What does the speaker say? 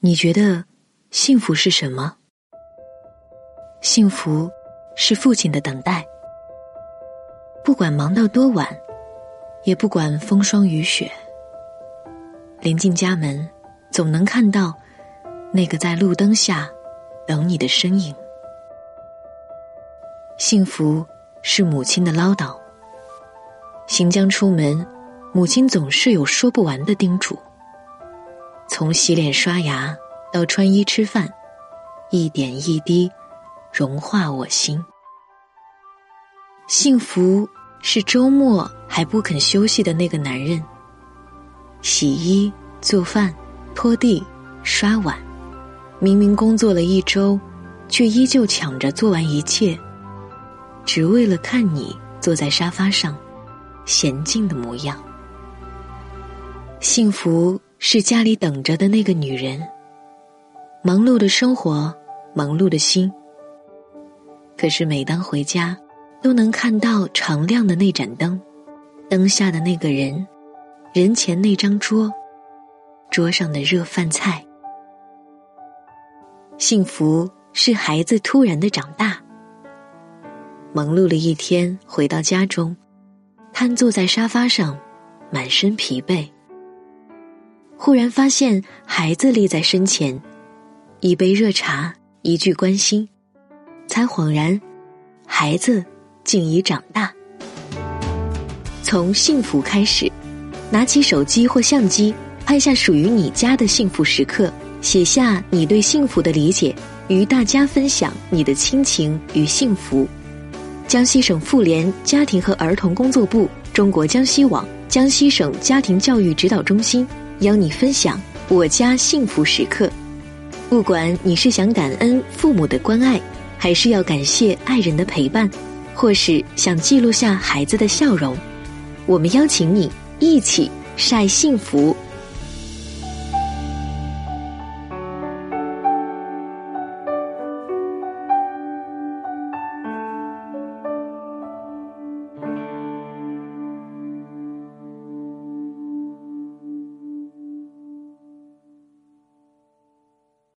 你觉得幸福是什么？幸福是父亲的等待，不管忙到多晚，也不管风霜雨雪，临近家门，总能看到那个在路灯下等你的身影。幸福是母亲的唠叨，行将出门，母亲总是有说不完的叮嘱。从洗脸刷牙到穿衣吃饭，一点一滴融化我心。幸福是周末还不肯休息的那个男人，洗衣、做饭、拖地、刷碗，明明工作了一周，却依旧抢着做完一切，只为了看你坐在沙发上娴静的模样。幸福。是家里等着的那个女人，忙碌的生活，忙碌的心。可是每当回家，都能看到常亮的那盏灯，灯下的那个人，人前那张桌，桌上的热饭菜。幸福是孩子突然的长大，忙碌了一天，回到家中，瘫坐在沙发上，满身疲惫。忽然发现孩子立在身前，一杯热茶，一句关心，才恍然，孩子竟已长大。从幸福开始，拿起手机或相机，拍下属于你家的幸福时刻，写下你对幸福的理解，与大家分享你的亲情与幸福。江西省妇联家庭和儿童工作部、中国江西网、江西省家庭教育指导中心。邀你分享我家幸福时刻，不管你是想感恩父母的关爱，还是要感谢爱人的陪伴，或是想记录下孩子的笑容，我们邀请你一起晒幸福